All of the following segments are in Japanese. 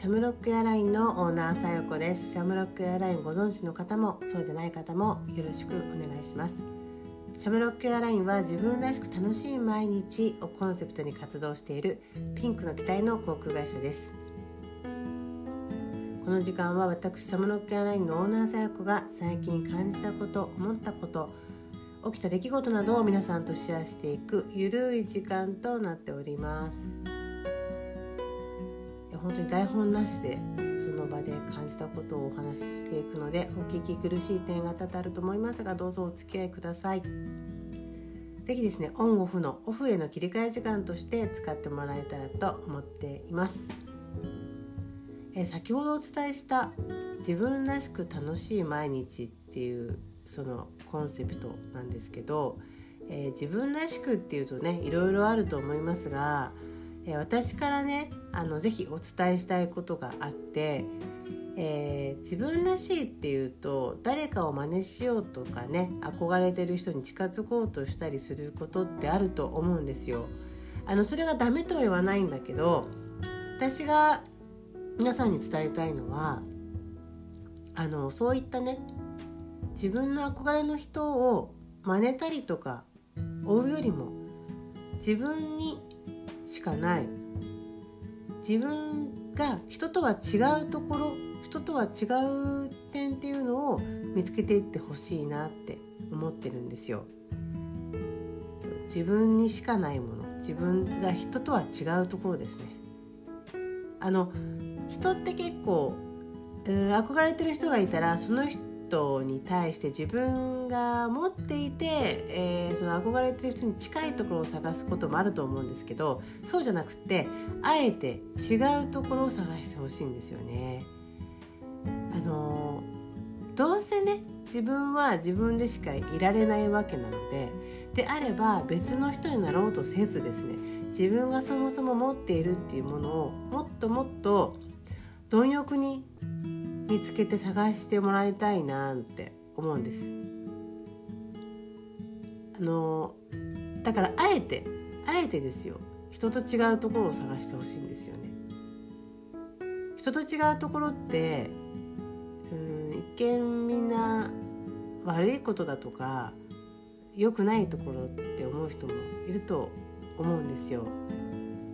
シャムロックエアラインのオーナーさよこです。シャムロックエアラインご存知の方もそうでない方もよろしくお願いします。シャムロックエアラインは自分らしく楽しい毎日をコンセプトに活動しているピンクの機体の航空会社です。この時間は私シャムロックエアラインのオーナーさよこが最近感じたこと思ったこと起きた出来事などを皆さんとシェアしていくゆるい時間となっております。本当に台本なしでその場で感じたことをお話ししていくのでお聞き苦しい点が多々あると思いますがどうぞお付き合いください。是非ですねオンオフのオフへの切り替え時間として使ってもらえたらと思っています。え先ほどお伝えした自分らしく楽しい毎日っていうそのコンセプトなんですけど、えー、自分らしくっていうとねいろいろあると思いますがえ私からねあのぜひお伝えしたいことがあって、えー、自分らしいっていうと誰かを真似しようとかね憧れてる人に近づこうとしたりすることってあると思うんですよ。あのそれがダメとは言わないんだけど私が皆さんに伝えたいのはあのそういったね自分の憧れの人を真似たりとか追うよりも自分にしかない自分が人とは違うところ人とは違う点っていうのを見つけていってほしいなって思ってるんですよ。自分にしかないもの自分が人とは違うところですね。あの人って結構、憧れてる人がいたらその人トに対して自分が持っていて、えー、その憧れてる人に近いところを探すこともあると思うんですけどそうじゃなくてあえて違うところを探してほしいんですよね。あのどうせね自分は自分でしかいられないわけなのでであれば別の人になろうとせずですね自分がそもそも持っているっていうものをもっともっと貪欲に見つけて探してもらいたいなって思うんです。あのだからあえてあえてですよ。人と違うところを探してほしいんですよね。人と違うところってうん一見みんな悪いことだとか良くないところって思う人もいると思うんですよ。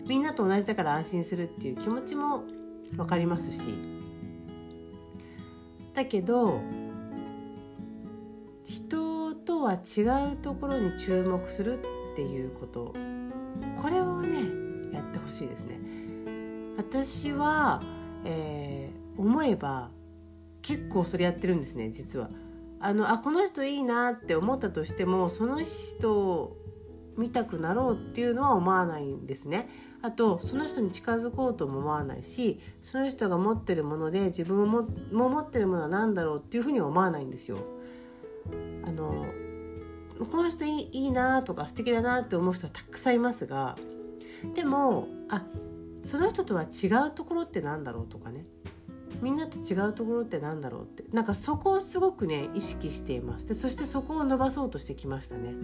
みんなと同じだから安心するっていう気持ちも分かりますし。だけど人とは違うところに注目するっていうことこれをねやってほしいですね。私は、えー、思えば結構それやってるんですね実は。あのあこの人いいなって思ったとしてもその人を見たくなろうっていうのは思わないんですね。あとその人に近づこうとも思わないしその人が持ってるもので自分もも持ってるものは何だろうっていうふうには思わないんですよ。あのこの人いいいいなとか素敵だなって思う人はたくさんいますがでもあその人とは違うところって何だろうとかねみんなと違うところって何だろうって。なんかそこをすごくね意識しています。でそしてそこを伸ばそうとしてきましたね。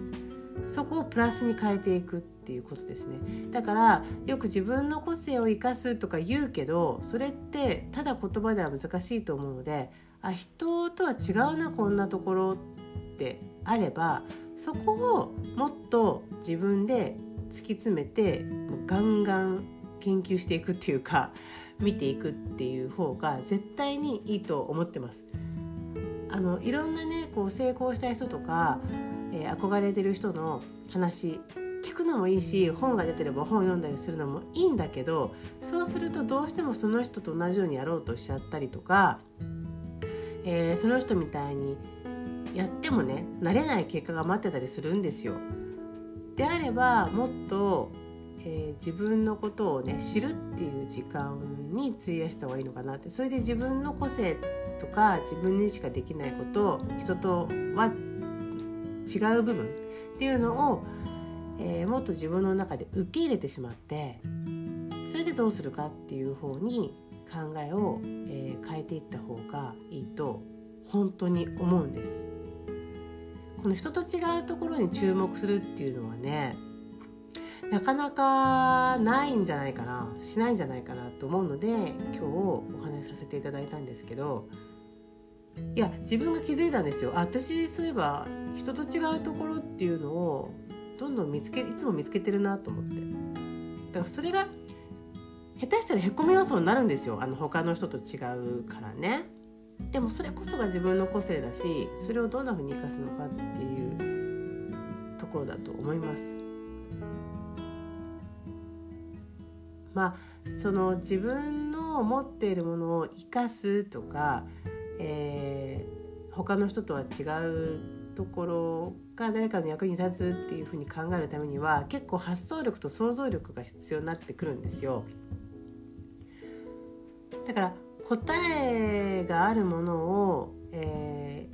そこをプラスに変えていくっていうことですね。だからよく自分の個性を生かすとか言うけどそれってただ言葉では難しいと思うのであ人とは違うなこんなところってあればそこをもっと自分で突き詰めてガンガン研究していくっていうか見ていくっていう方が絶対にいいと思ってます。あのいろんなねこう成功した人とかえー、憧れてる人の話聞くのもいいし本が出てれば本読んだりするのもいいんだけどそうするとどうしてもその人と同じようにやろうとしちゃったりとか、えー、その人みたいにやってもね慣れない結果が待ってたりするんですよ。であればもっと、えー、自分のことをね知るっていう時間に費やした方がいいのかなってそれで自分の個性とか自分にしかできないこと人とは違う部分っていうのを、えー、もっと自分の中で受け入れてしまってそれでどうするかっていう方に考えを、えー、変えていった方がいいと本当に思うんです。この人と違うところに注目するっていうのはねなかなかないんじゃないかなしないんじゃないかなと思うので今日お話しさせていただいたんですけどいや自分が気づいたんですよ。あ私そういえば人と違うところっていうのをどんどん見つけいつも見つけてるなと思って。だからそれが下手したらへこみ要素になるんですよ。あの他の人と違うからね。でもそれこそが自分の個性だしそれをどんな風に生かすのかっていうところだと思います。まあその自分の持っているものを生かすとか、えー、他の人とは違うところが誰かの役に立つっていうふうに考えるためには結構発想力と想像力が必要になってくるんですよ。だから答えがあるものを、え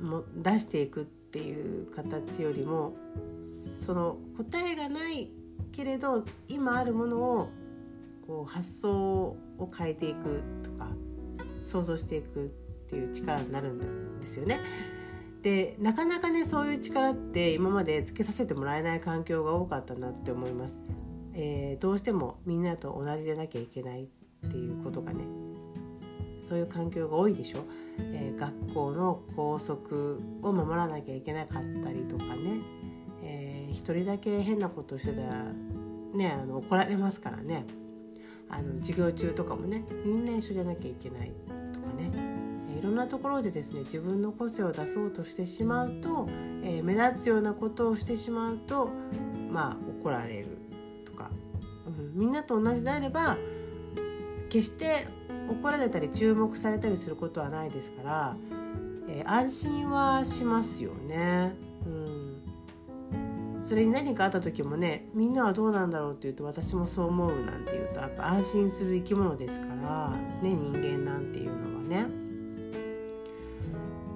ー、も出していくっていう形よりもその答えがないけれど今あるものをこう発想を変えていくとか想像していくっていう力になるんですよね。でなかなかねそういう力って今までつけさせてもらえない環境が多かったなって思います。えー、どうしてもみんなと同じでなきゃいけないっていうことがねそういう環境が多いでしょ、えー、学校の校則を守らなきゃいけなかったりとかね、えー、一人だけ変なことしてたらねあの怒られますからねあの授業中とかもねみんな一緒じゃなきゃいけないとかね、え、いろんなところでですね自分の個性を出そうとしてしまうと、えー、目立つようなことをしてしまうとまあ怒られるとか、うん、みんなと同じであれば決して怒られたり注目されたりすることはないですから、えー、安心はしますよね。うん、それに何かあった時もねみんなはどうなんだろうって言うと私もそう思うなんて言うとやっぱ安心する生き物ですからね人間なんていうのはね。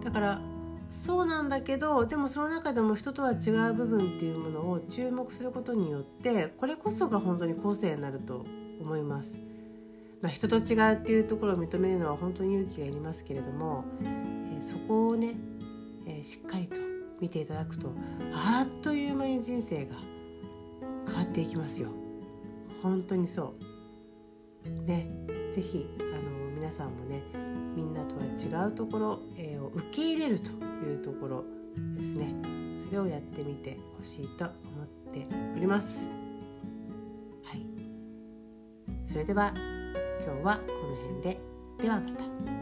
だからそうなんだけどでもその中でも人とは違う部分っていうものを注目することによってこれこそが本当に個性になると思います。まあ、人と違うっていうところを認めるのは本当に勇気がいりますけれども、え、そこをね、え、しっかりと見ていただくとあっという間に人生が変わっていきますよ。本当にそう。ね是非あの皆さんもねみんなとは違うところ、えー、を受け入れるというところですね。それをやってみてほしいと思っております。はい。それでは今日はこの辺で。ではまた。